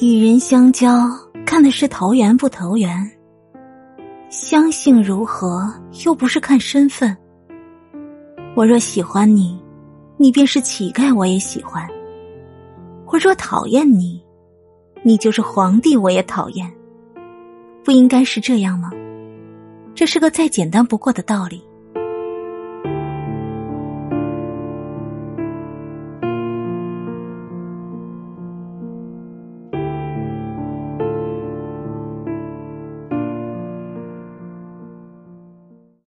与人相交，看的是投缘不投缘。相性如何，又不是看身份。我若喜欢你，你便是乞丐我也喜欢。我若讨厌你，你就是皇帝我也讨厌。不应该是这样吗？这是个再简单不过的道理。